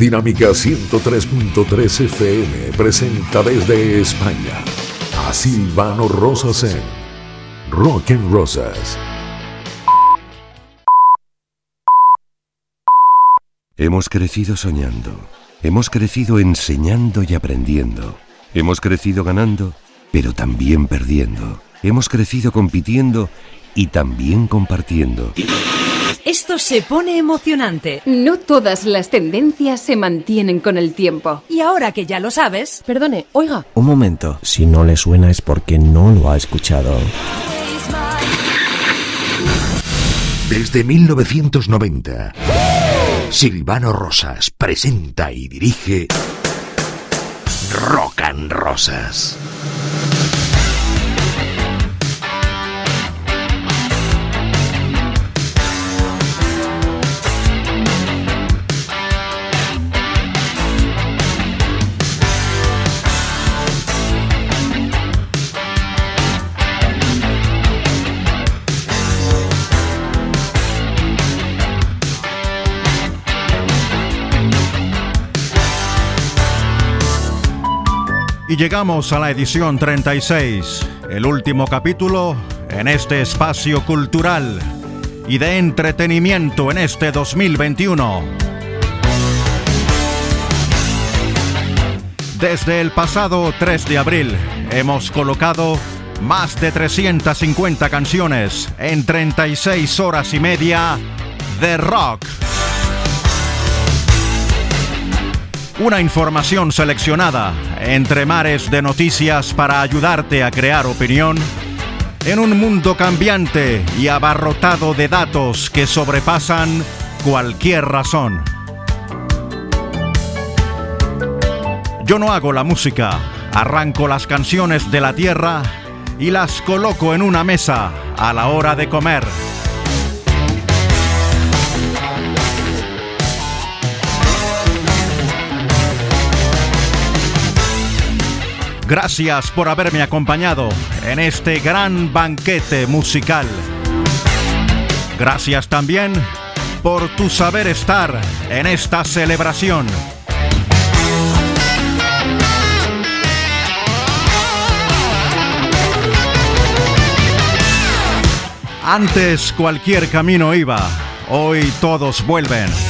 Dinámica 103.3 FM presenta desde España a Silvano Rosas en Rock Rosas. Hemos crecido soñando, hemos crecido enseñando y aprendiendo, hemos crecido ganando, pero también perdiendo, hemos crecido compitiendo y también compartiendo. Esto se pone emocionante. No todas las tendencias se mantienen con el tiempo. Y ahora que ya lo sabes... Perdone, oiga. Un momento, si no le suena es porque no lo ha escuchado. Desde 1990, Silvano Rosas presenta y dirige Rock and Rosas. Y llegamos a la edición 36, el último capítulo en este espacio cultural y de entretenimiento en este 2021. Desde el pasado 3 de abril hemos colocado más de 350 canciones en 36 horas y media de rock. Una información seleccionada entre mares de noticias para ayudarte a crear opinión en un mundo cambiante y abarrotado de datos que sobrepasan cualquier razón. Yo no hago la música, arranco las canciones de la tierra y las coloco en una mesa a la hora de comer. Gracias por haberme acompañado en este gran banquete musical. Gracias también por tu saber estar en esta celebración. Antes cualquier camino iba, hoy todos vuelven.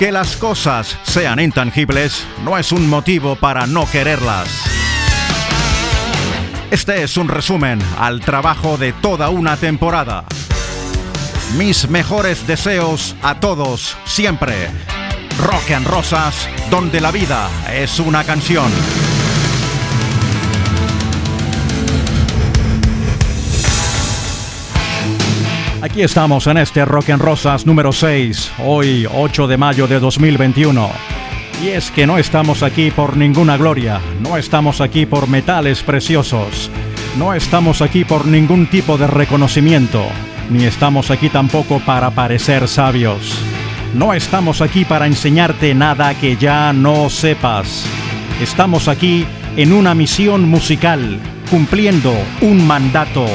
Que las cosas sean intangibles no es un motivo para no quererlas. Este es un resumen al trabajo de toda una temporada. Mis mejores deseos a todos siempre. Rock and Rosas, donde la vida es una canción. Aquí estamos en este Rock en Rosas número 6, hoy 8 de mayo de 2021. Y es que no estamos aquí por ninguna gloria, no estamos aquí por metales preciosos, no estamos aquí por ningún tipo de reconocimiento, ni estamos aquí tampoco para parecer sabios. No estamos aquí para enseñarte nada que ya no sepas. Estamos aquí en una misión musical, cumpliendo un mandato.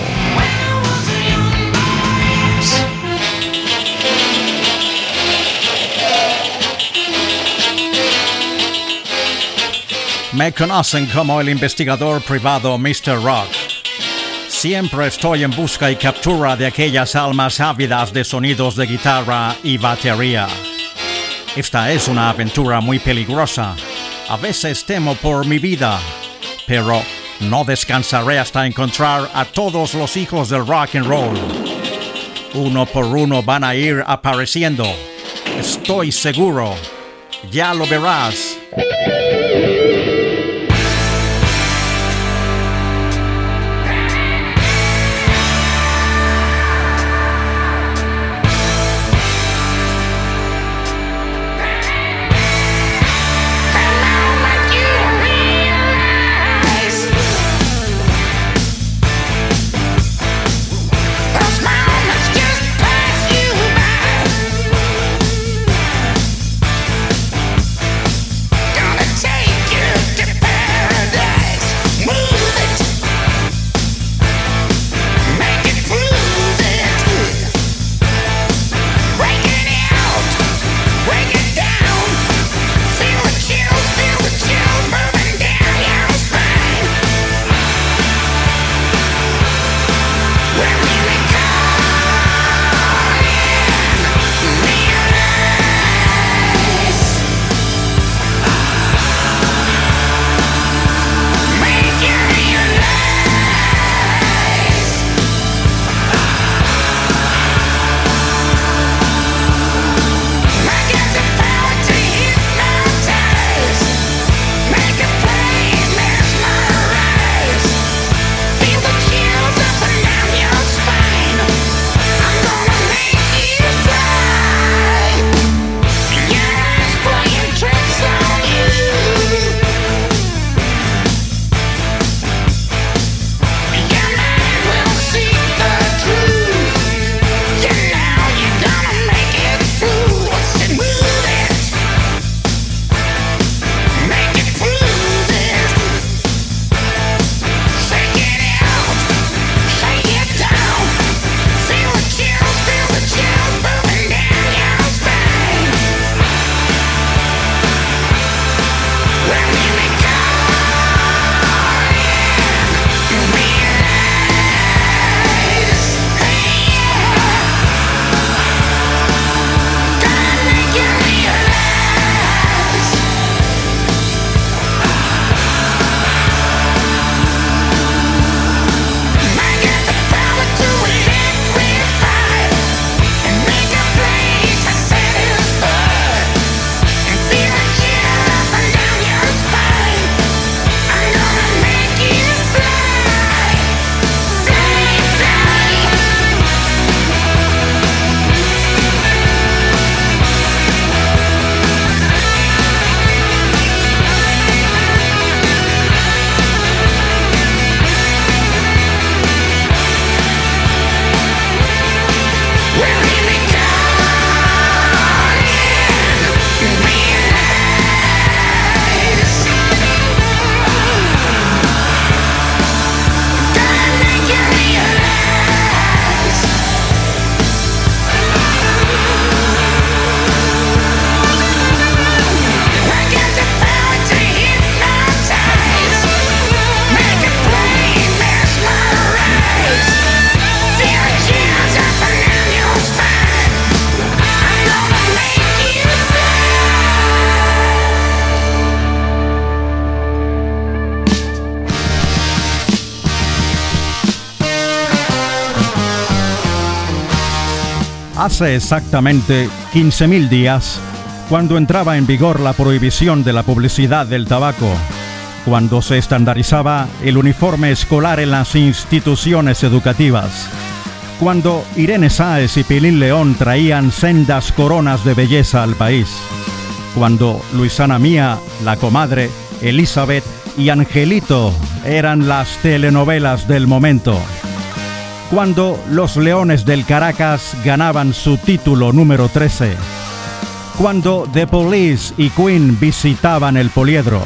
Me conocen como el investigador privado Mr. Rock. Siempre estoy en busca y captura de aquellas almas ávidas de sonidos de guitarra y batería. Esta es una aventura muy peligrosa. A veces temo por mi vida, pero no descansaré hasta encontrar a todos los hijos del rock and roll. Uno por uno van a ir apareciendo. Estoy seguro. Ya lo verás. Hace exactamente 15.000 días, cuando entraba en vigor la prohibición de la publicidad del tabaco, cuando se estandarizaba el uniforme escolar en las instituciones educativas, cuando Irene Sáez y Pilín León traían sendas coronas de belleza al país, cuando Luisana Mía, la comadre, Elizabeth y Angelito eran las telenovelas del momento. Cuando los Leones del Caracas ganaban su título número 13. Cuando The Police y Queen visitaban el poliedro.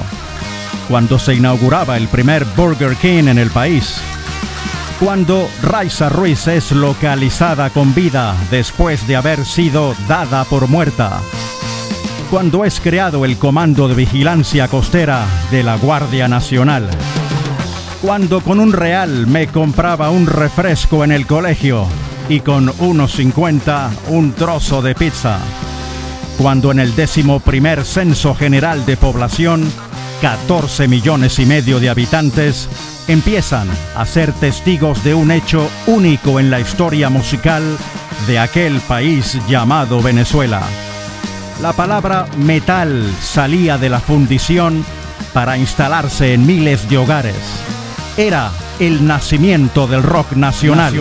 Cuando se inauguraba el primer Burger King en el país. Cuando Raisa Ruiz es localizada con vida después de haber sido dada por muerta cuando es creado el Comando de Vigilancia Costera de la Guardia Nacional. Cuando con un real me compraba un refresco en el colegio y con unos 50 un trozo de pizza. Cuando en el décimo primer censo general de población, 14 millones y medio de habitantes empiezan a ser testigos de un hecho único en la historia musical de aquel país llamado Venezuela la palabra metal salía de la fundición para instalarse en miles de hogares. Era el nacimiento del rock nacional.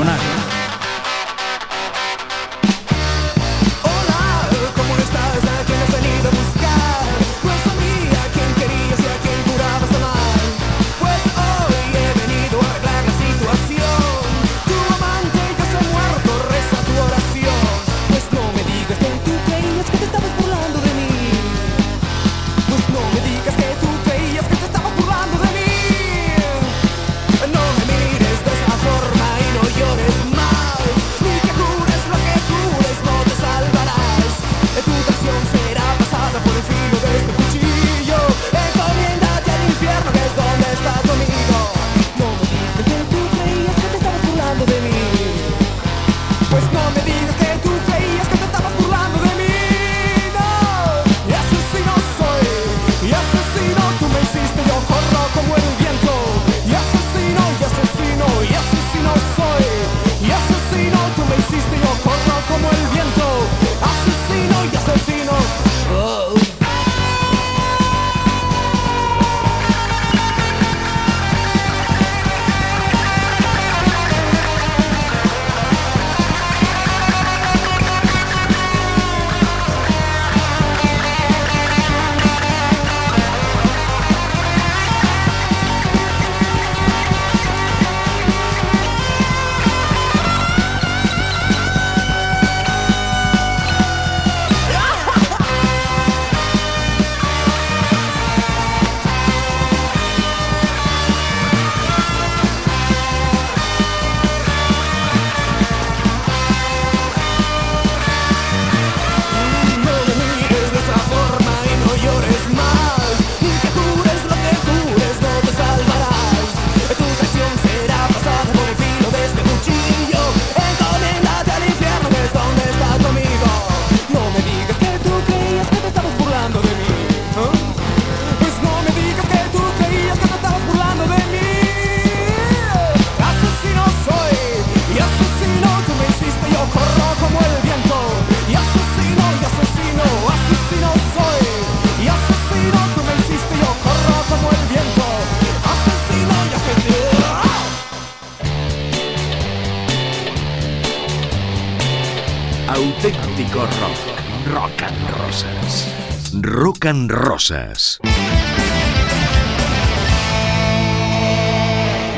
Rosas.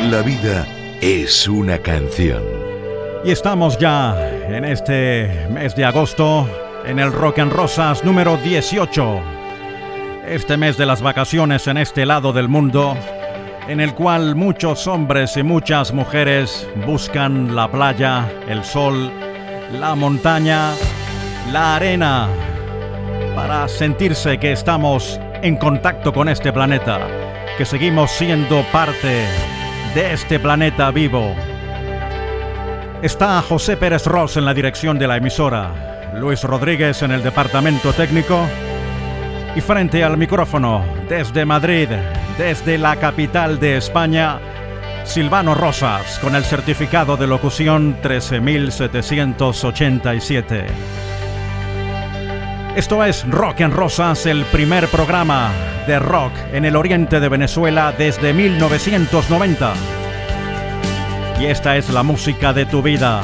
La vida es una canción. Y estamos ya en este mes de agosto en el Rock and Rosas número 18. Este mes de las vacaciones en este lado del mundo, en el cual muchos hombres y muchas mujeres buscan la playa, el sol, la montaña, la arena, para sentirse que estamos en contacto con este planeta, que seguimos siendo parte de este planeta vivo. Está José Pérez Ross en la dirección de la emisora, Luis Rodríguez en el departamento técnico y frente al micrófono, desde Madrid, desde la capital de España, Silvano Rosas, con el certificado de locución 13787. Esto es Rock en Rosas, el primer programa de rock en el oriente de Venezuela desde 1990. Y esta es la música de tu vida.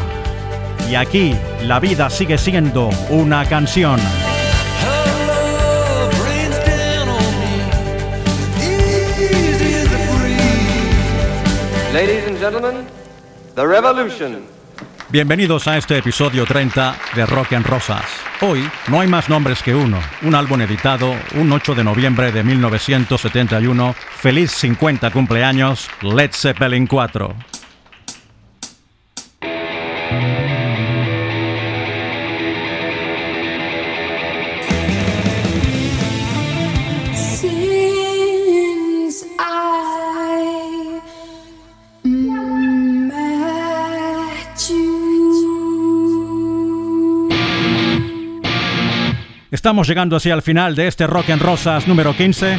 Y aquí la vida sigue siendo una canción. Ladies and gentlemen, The Revolution. Bienvenidos a este episodio 30 de Rock en Rosas. Hoy no hay más nombres que uno, un álbum editado un 8 de noviembre de 1971. Feliz 50 cumpleaños, Led Zeppelin 4. Estamos llegando así al final de este Rock en Rosas número 15.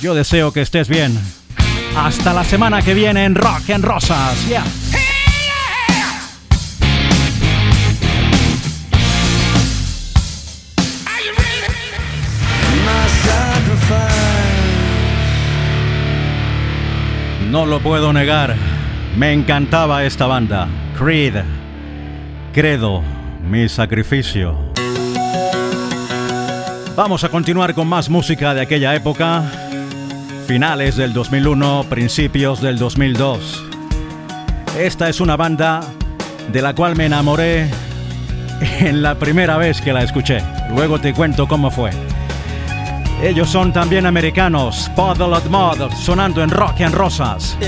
Yo deseo que estés bien. Hasta la semana que viene en Rock en Rosas. Yeah. No lo puedo negar. Me encantaba esta banda. Creed. Credo. Mi sacrificio. Vamos a continuar con más música de aquella época. Finales del 2001, principios del 2002. Esta es una banda de la cual me enamoré en la primera vez que la escuché. Luego te cuento cómo fue. Ellos son también americanos, Puddle of sonando en Rock and Rosas.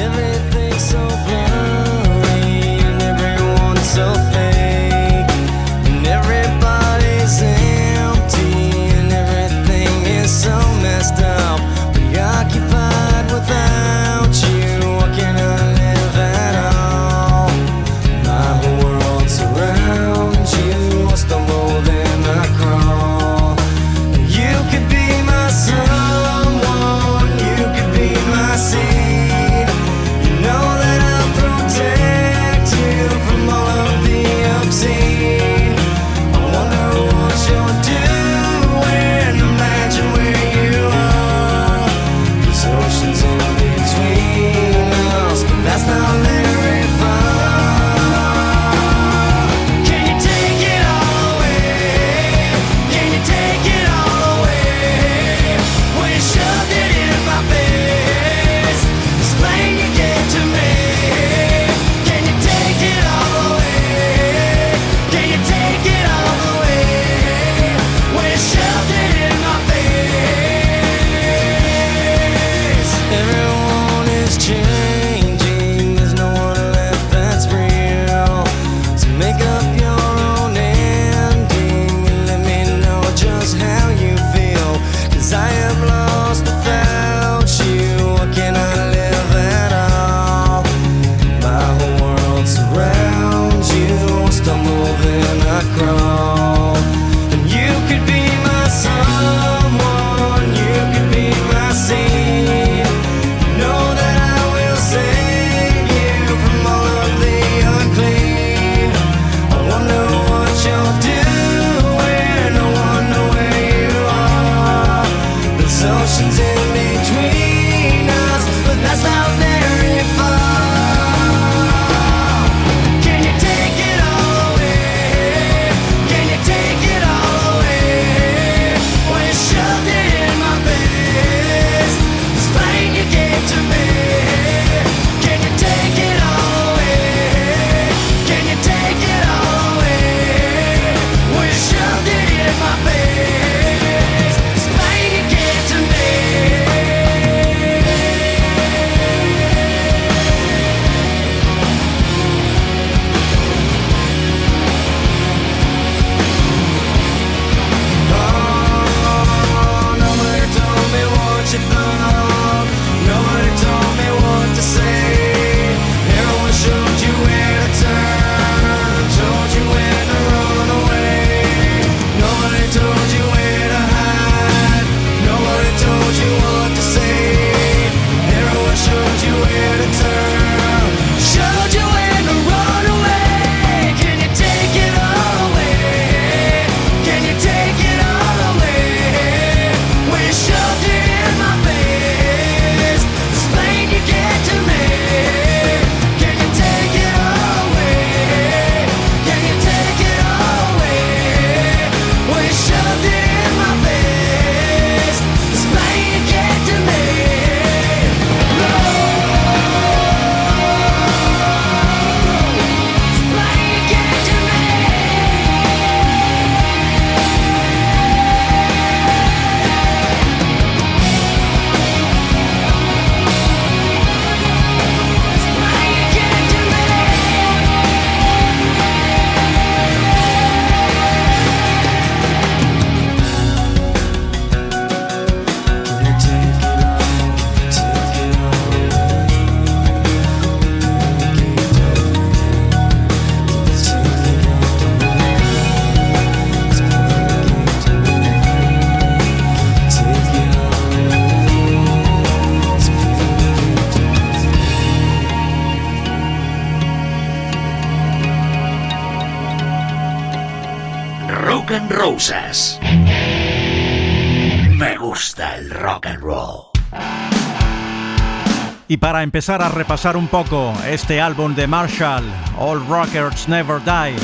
Para empezar a repasar un poco este álbum de Marshall, All Rockers Never Die,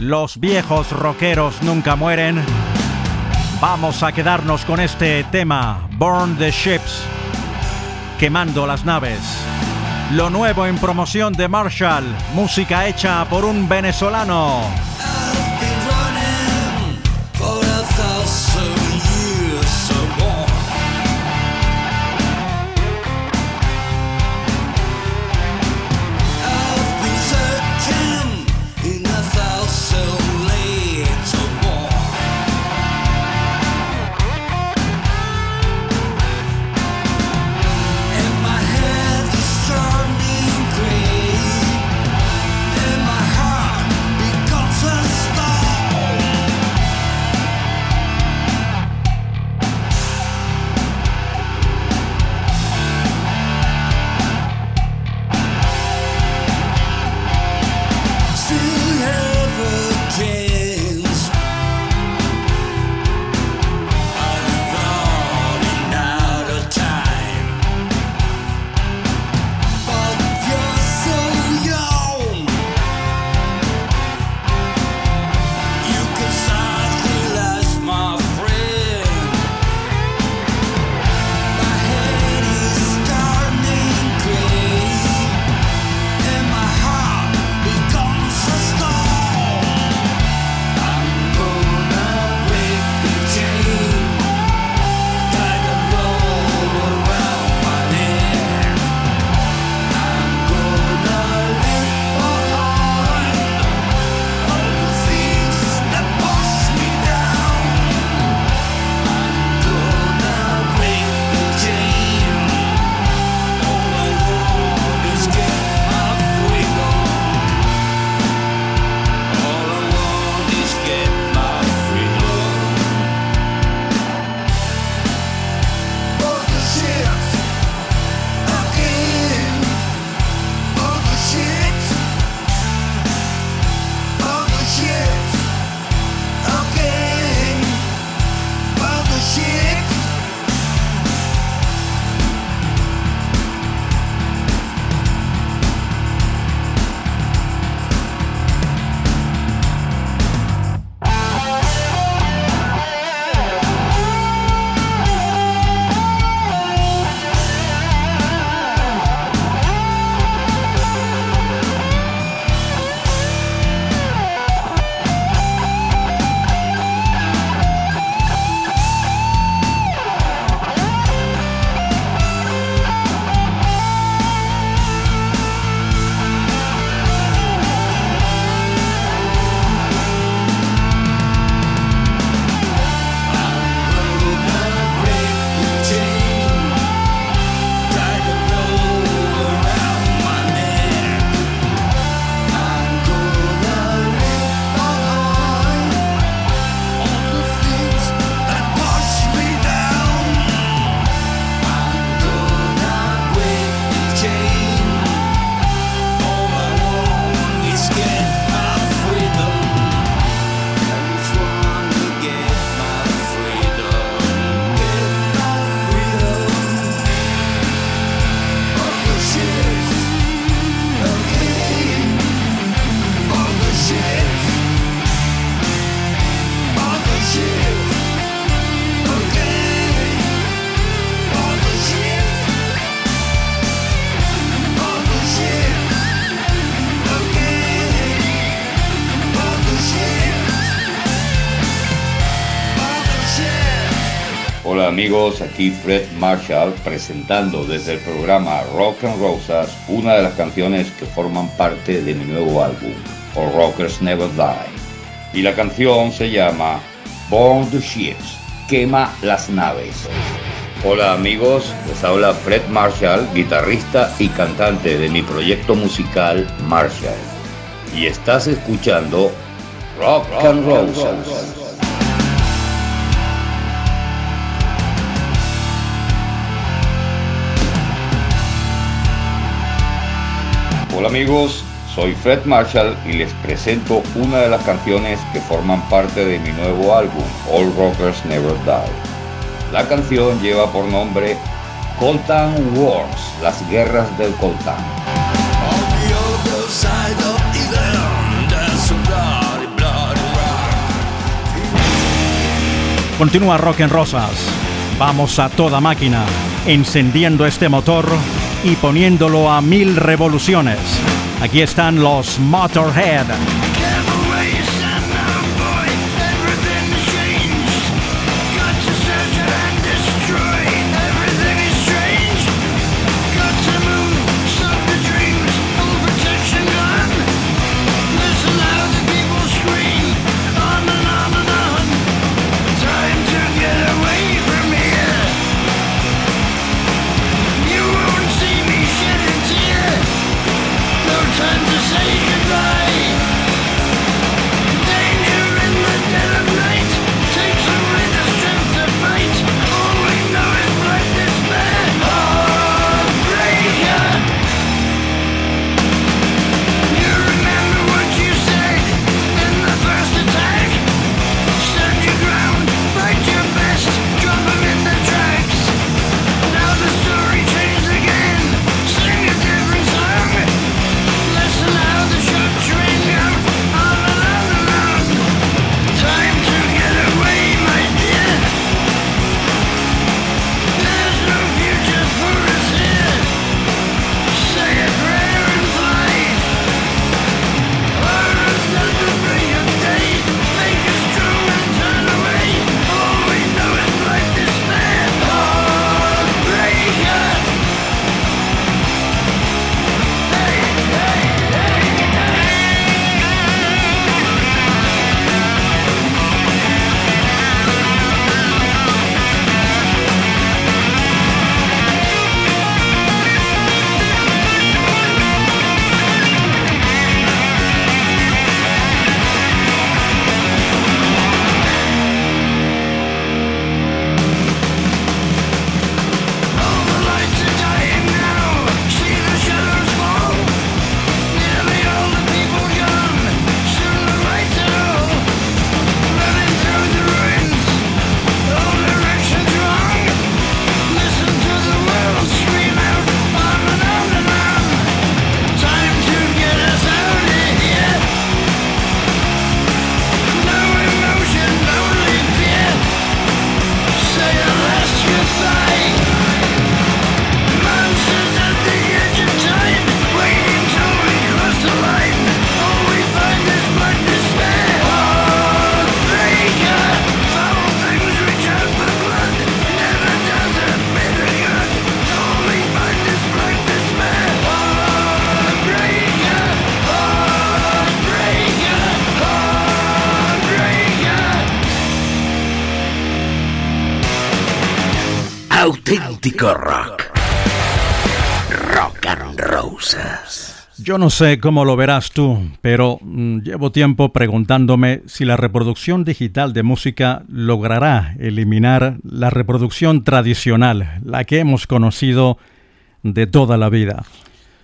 los viejos rockeros nunca mueren, vamos a quedarnos con este tema, Burn the Ships, quemando las naves. Lo nuevo en promoción de Marshall, música hecha por un venezolano. Aquí Fred Marshall presentando desde el programa Rock and Rosas una de las canciones que forman parte de mi nuevo álbum, All Rockers Never Die. Y la canción se llama Born the Ships, Quema las Naves. Hola amigos, les habla Fred Marshall, guitarrista y cantante de mi proyecto musical Marshall. Y estás escuchando Rock, and Rosas. Hola amigos, Soy Fred Marshall y les presento una de las canciones que forman parte de mi nuevo álbum, All Rockers Never Die. La canción lleva por nombre Coltan Wars, las guerras del Coltan. Continúa Rock en Rosas. Vamos a toda máquina, encendiendo este motor y poniéndolo a mil revoluciones. Aquí están los Motorhead. Yo no sé cómo lo verás tú, pero mm, llevo tiempo preguntándome si la reproducción digital de música logrará eliminar la reproducción tradicional, la que hemos conocido de toda la vida.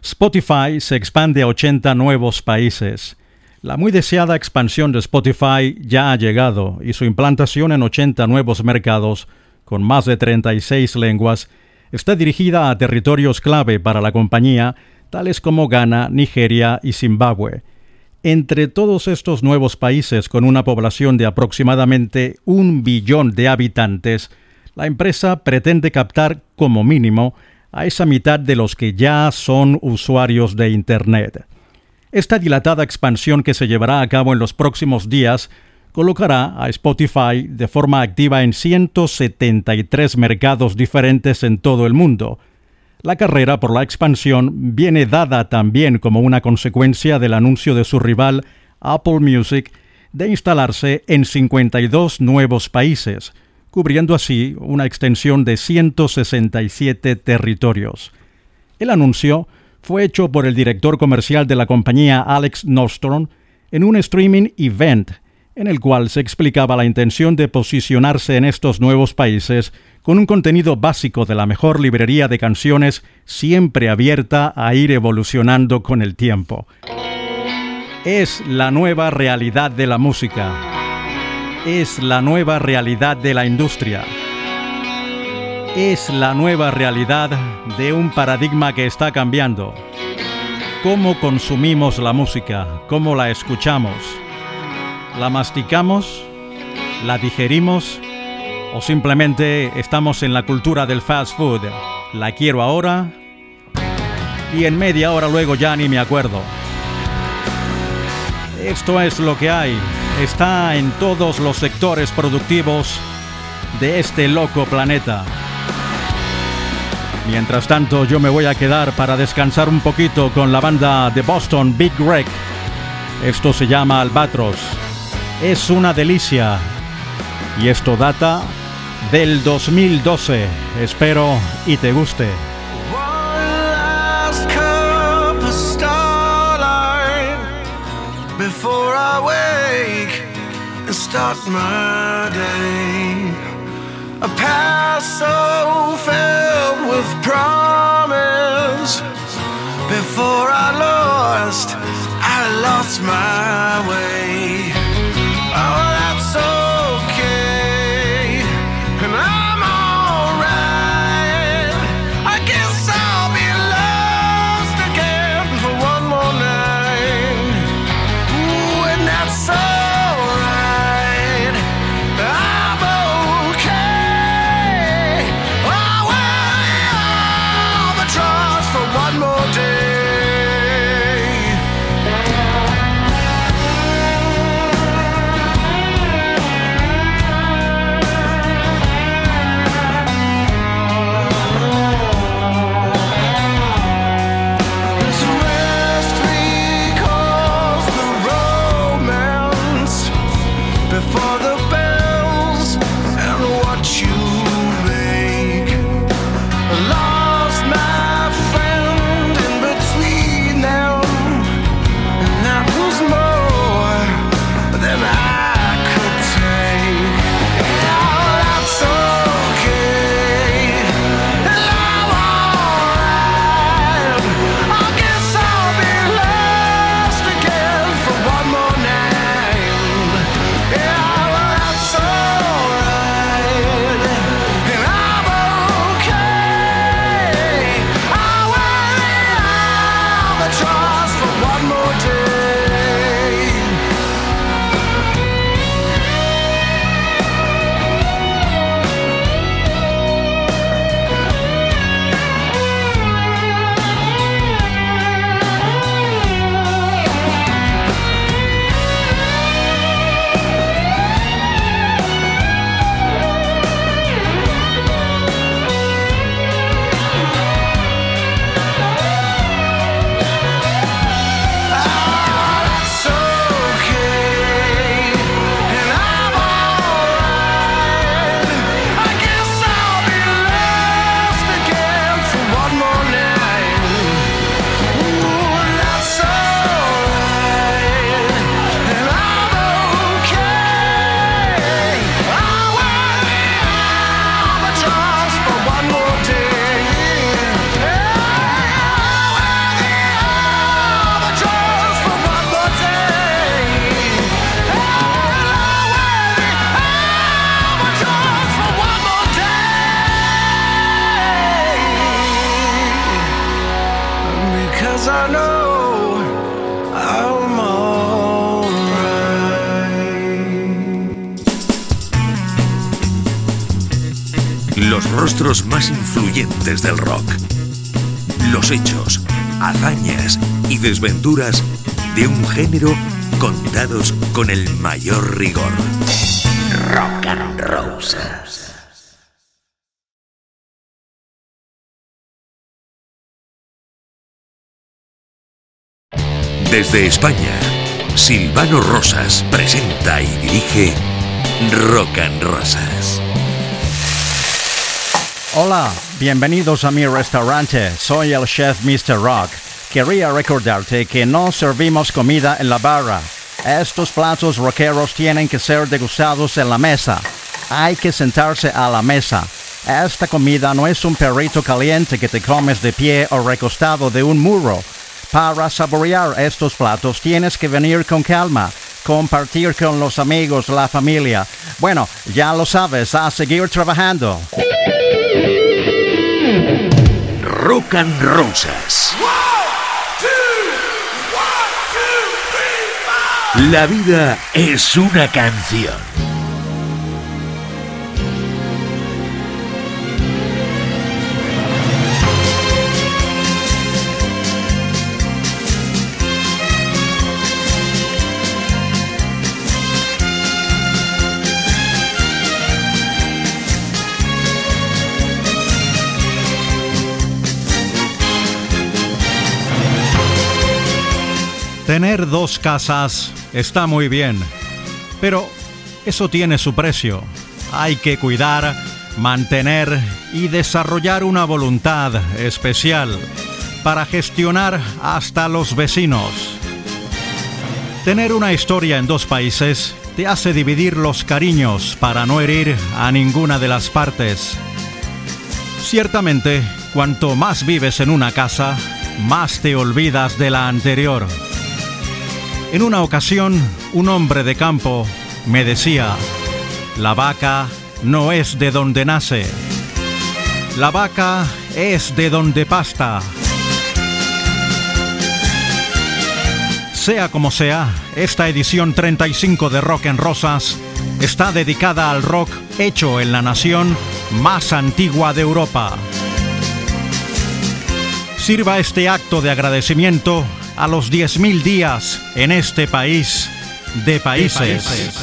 Spotify se expande a 80 nuevos países. La muy deseada expansión de Spotify ya ha llegado y su implantación en 80 nuevos mercados con más de 36 lenguas, está dirigida a territorios clave para la compañía, tales como Ghana, Nigeria y Zimbabue. Entre todos estos nuevos países con una población de aproximadamente un billón de habitantes, la empresa pretende captar como mínimo a esa mitad de los que ya son usuarios de Internet. Esta dilatada expansión que se llevará a cabo en los próximos días colocará a Spotify de forma activa en 173 mercados diferentes en todo el mundo. La carrera por la expansión viene dada también como una consecuencia del anuncio de su rival Apple Music de instalarse en 52 nuevos países, cubriendo así una extensión de 167 territorios. El anuncio fue hecho por el director comercial de la compañía Alex Nostrom en un streaming event en el cual se explicaba la intención de posicionarse en estos nuevos países con un contenido básico de la mejor librería de canciones siempre abierta a ir evolucionando con el tiempo. Es la nueva realidad de la música. Es la nueva realidad de la industria. Es la nueva realidad de un paradigma que está cambiando. ¿Cómo consumimos la música? ¿Cómo la escuchamos? ¿La masticamos? ¿La digerimos? ¿O simplemente estamos en la cultura del fast food? La quiero ahora y en media hora luego ya ni me acuerdo. Esto es lo que hay. Está en todos los sectores productivos de este loco planeta. Mientras tanto, yo me voy a quedar para descansar un poquito con la banda de Boston Big Wreck. Esto se llama Albatros. Es una delicia. Y esto data del 2012. Espero y te guste. start my day. A past so filled with promise. Before I lost, I lost my del rock. Los hechos, hazañas y desventuras de un género contados con el mayor rigor. Rock and Roses. Desde España, Silvano Rosas presenta y dirige Rock and Rosas. Hola, bienvenidos a mi restaurante. Soy el chef Mr. Rock. Quería recordarte que no servimos comida en la barra. Estos platos rockeros tienen que ser degustados en la mesa. Hay que sentarse a la mesa. Esta comida no es un perrito caliente que te comes de pie o recostado de un muro. Para saborear estos platos tienes que venir con calma, compartir con los amigos, la familia. Bueno, ya lo sabes, a seguir trabajando. Rock and Rosas. La vida es una canción. Tener dos casas está muy bien, pero eso tiene su precio. Hay que cuidar, mantener y desarrollar una voluntad especial para gestionar hasta los vecinos. Tener una historia en dos países te hace dividir los cariños para no herir a ninguna de las partes. Ciertamente, cuanto más vives en una casa, más te olvidas de la anterior. En una ocasión, un hombre de campo me decía, la vaca no es de donde nace, la vaca es de donde pasta. Sea como sea, esta edición 35 de Rock en Rosas está dedicada al rock hecho en la nación más antigua de Europa. Sirva este acto de agradecimiento a los 10.000 días en este país de países.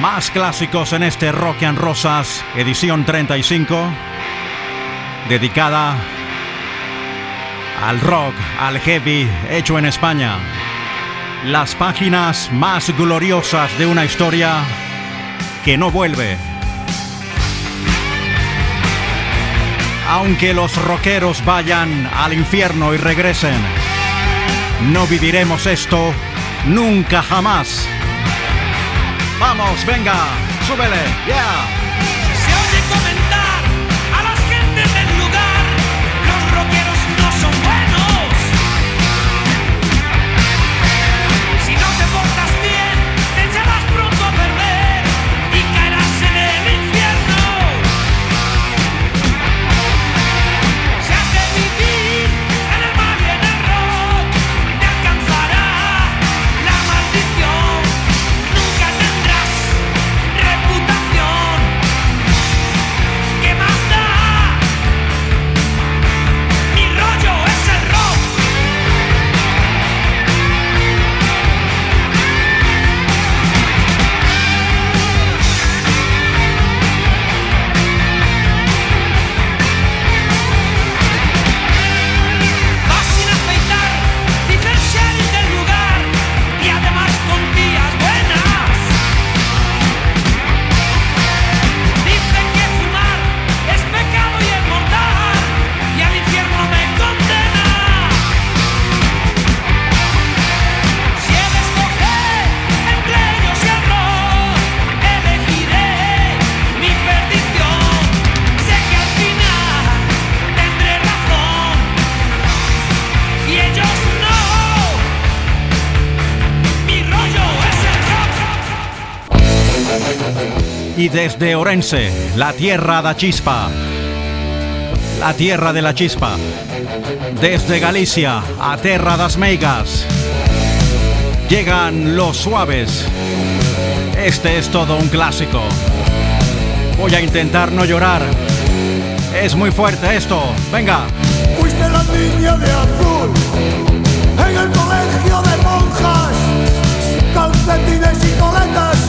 Más clásicos en este Rock and Rosas, edición 35, dedicada al rock, al heavy, hecho en España. Las páginas más gloriosas de una historia que no vuelve. Aunque los rockeros vayan al infierno y regresen, no viviremos esto nunca jamás. Vamos, venga, súbele, yeah. Desde Orense, la tierra da chispa. La tierra de la chispa. Desde Galicia a Terra das Meigas. Llegan los suaves. Este es todo un clásico. Voy a intentar no llorar. Es muy fuerte esto. Venga. Fuiste la niña de azul en el colegio de monjas, calcetines y coletas,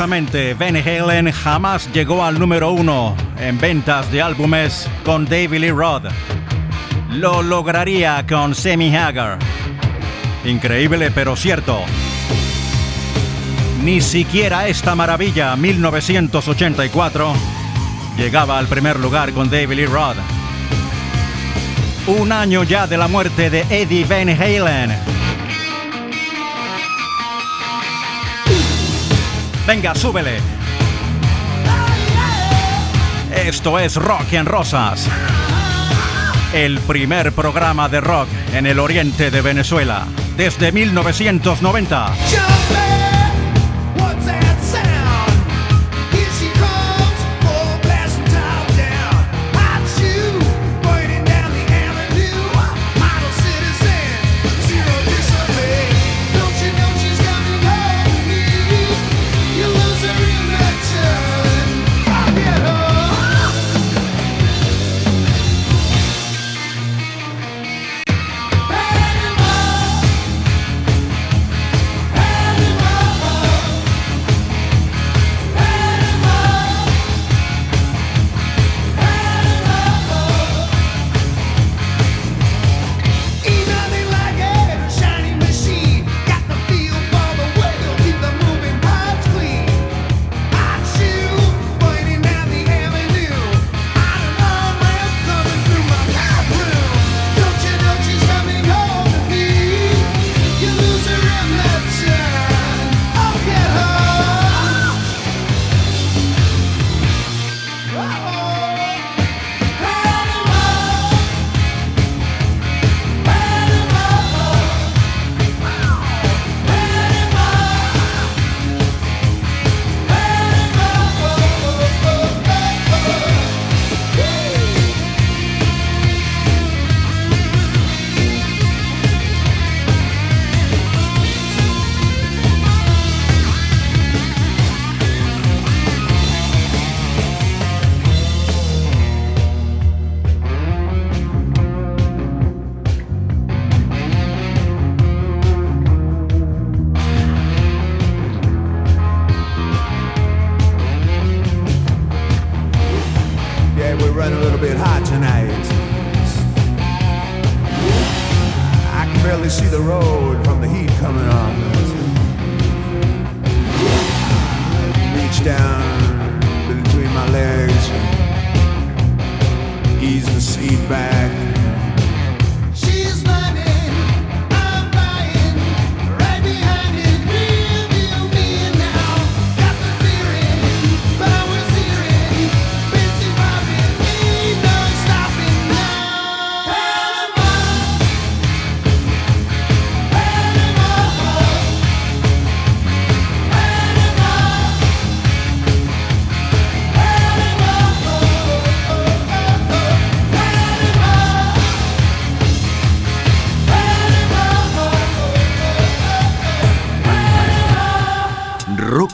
curiosamente, Van Halen jamás llegó al número uno en ventas de álbumes con David Lee Roth. Lo lograría con Sammy Hagar. Increíble pero cierto. Ni siquiera esta maravilla, 1984, llegaba al primer lugar con David Lee Roth. Un año ya de la muerte de Eddie Van Halen. Venga, súbele. Esto es Rock en Rosas. El primer programa de rock en el oriente de Venezuela desde 1990.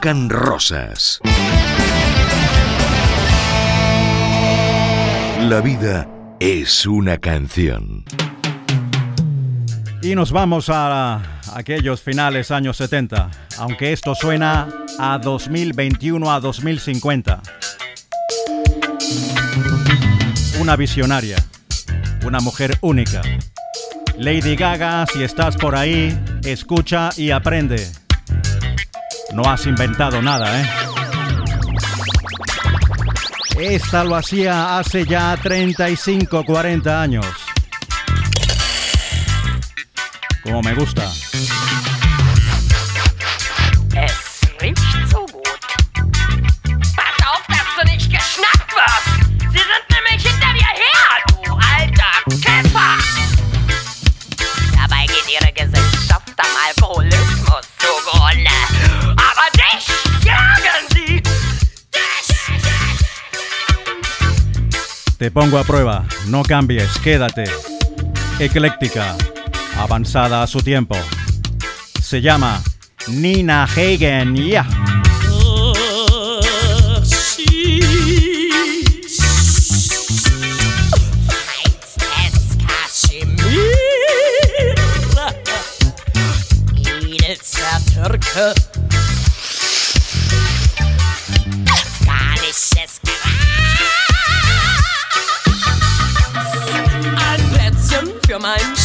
Rosas. La vida es una canción. Y nos vamos a aquellos finales años 70, aunque esto suena a 2021 a 2050. Una visionaria, una mujer única. Lady Gaga, si estás por ahí, escucha y aprende. No has inventado nada, ¿eh? Esta lo hacía hace ya 35, 40 años. Como me gusta. Te pongo a prueba, no cambies, quédate. Ecléctica, avanzada a su tiempo. Se llama Nina Hagen. Yeah. Türke your mind.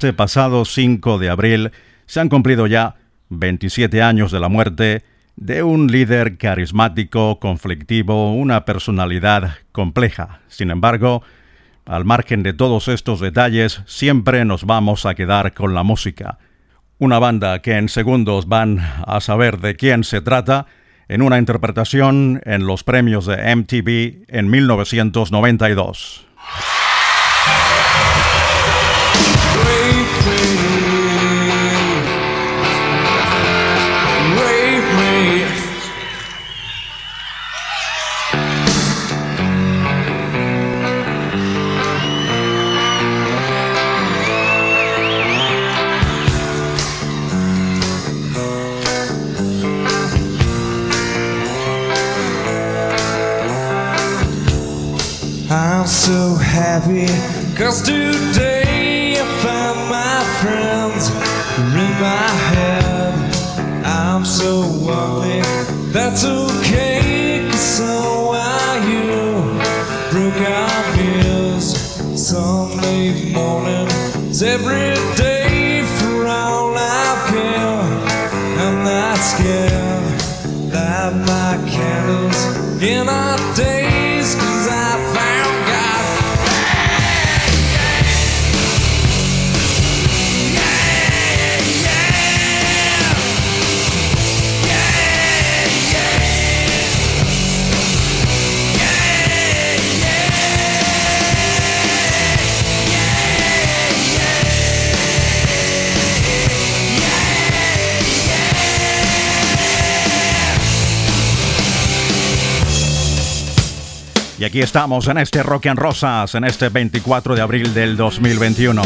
Este pasado 5 de abril se han cumplido ya 27 años de la muerte de un líder carismático, conflictivo, una personalidad compleja. Sin embargo, al margen de todos estos detalles, siempre nos vamos a quedar con la música. Una banda que en segundos van a saber de quién se trata en una interpretación en los premios de MTV en 1992. Happy Cause today I found my friends in my head. I'm so lonely. That's okay Cause so are you. Broke our bills, Sunday mornings. Every Y aquí estamos en este Rock and Rosas, en este 24 de abril del 2021.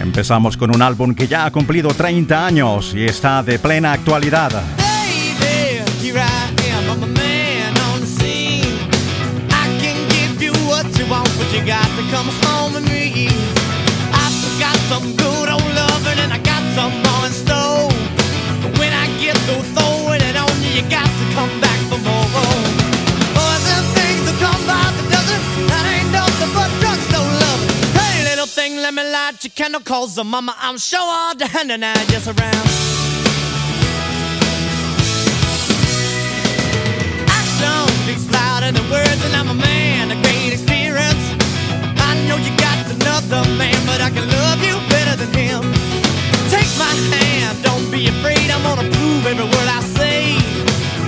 Empezamos con un álbum que ya ha cumplido 30 años y está de plena actualidad. Baby, let me light your candle, cause the mama, I'm sure all the hand and I just around. action speaks louder than words, and I'm a man of great experience. I know you got another man, but I can love you better than him. Take my hand, don't be afraid. I'm gonna prove every word I say.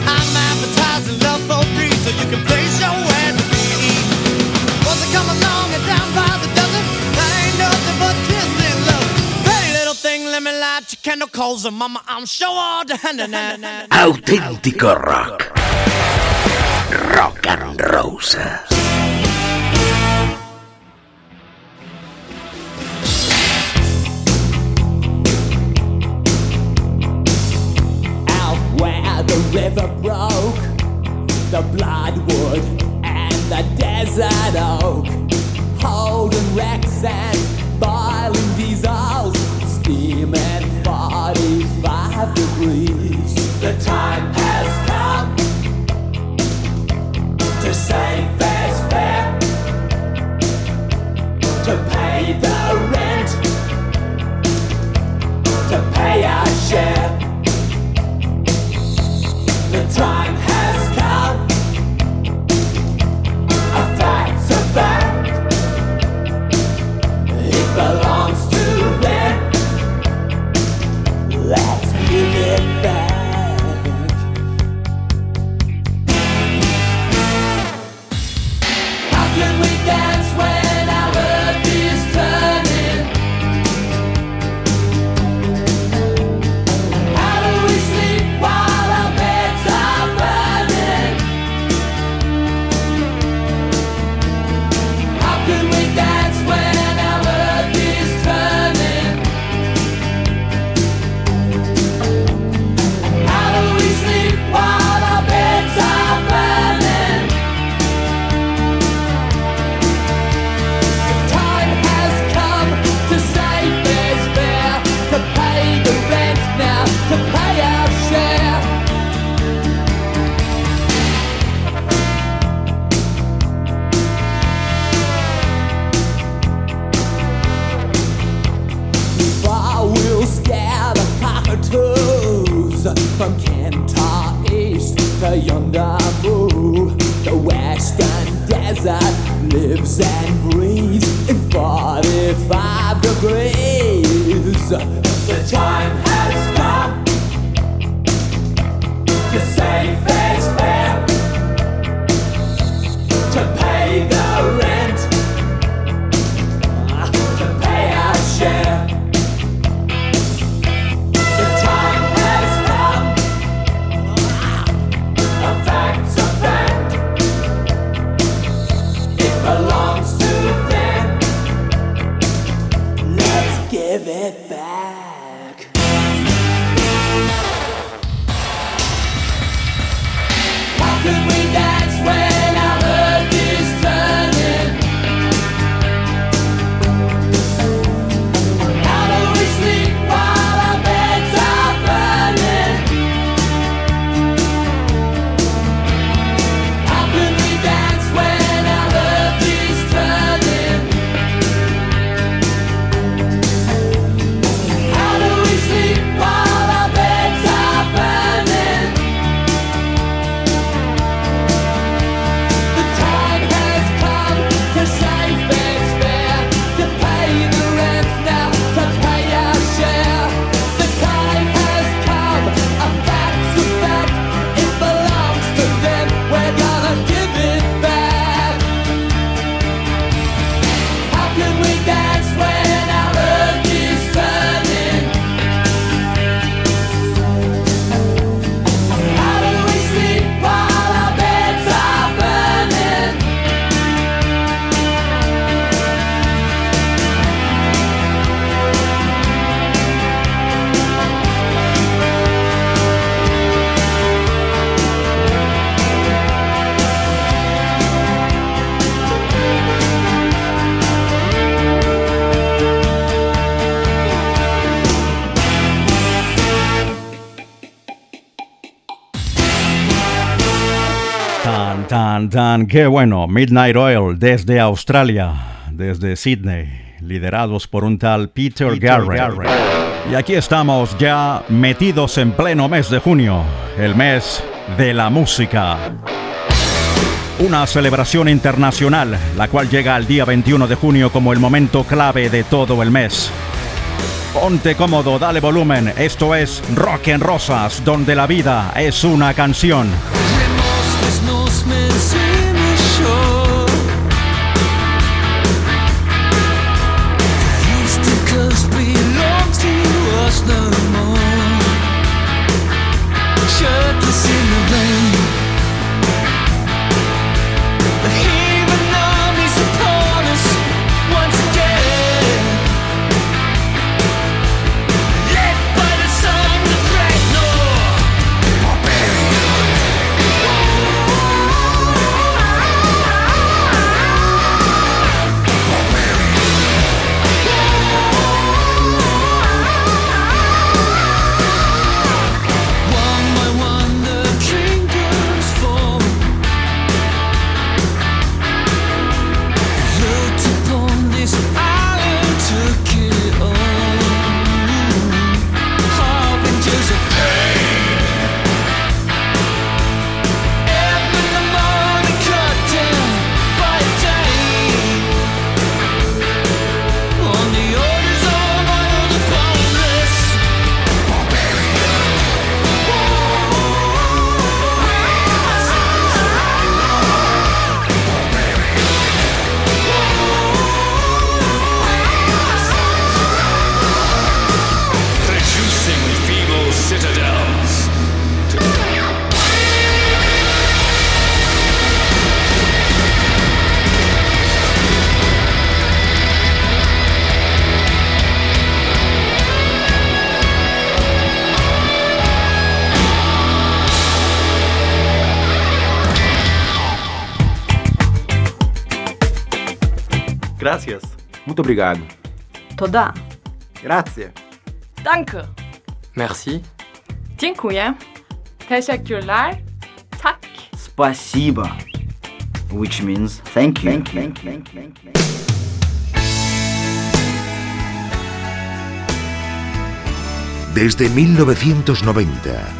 I'm advertising love for free, so you can place got your chemicals, and mama, I'm sure all the hand Auténtico rock. Rock and Roses. Out where the river broke, the bloodwood and the desert oak, holding wrecks and boiling The time has come to to pay the rent, to pay our share. The time Tan, tan, tan, qué bueno. Midnight Oil desde Australia, desde Sydney, liderados por un tal Peter, Garrett. Y aquí estamos ya metidos en pleno mes de junio, el mes de la música. Una celebración internacional, la cual llega al día 21 de junio como el momento clave de todo el mes. Ponte cómodo, dale volumen. Esto es Rock en Rosas, donde la vida es una canción. Christmas. Muito obrigado. Toda. Grazie. Danke. Merci. Dziękuję. Teşekkürler. Tak. Спасибо. Which means thank you. Thank you. Thank you. Thank you. Desde 1990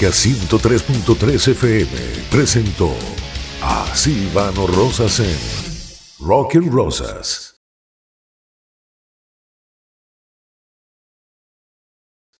Mágica 103.3 FM presentó a Silvano Rosas en Rock and Rosas.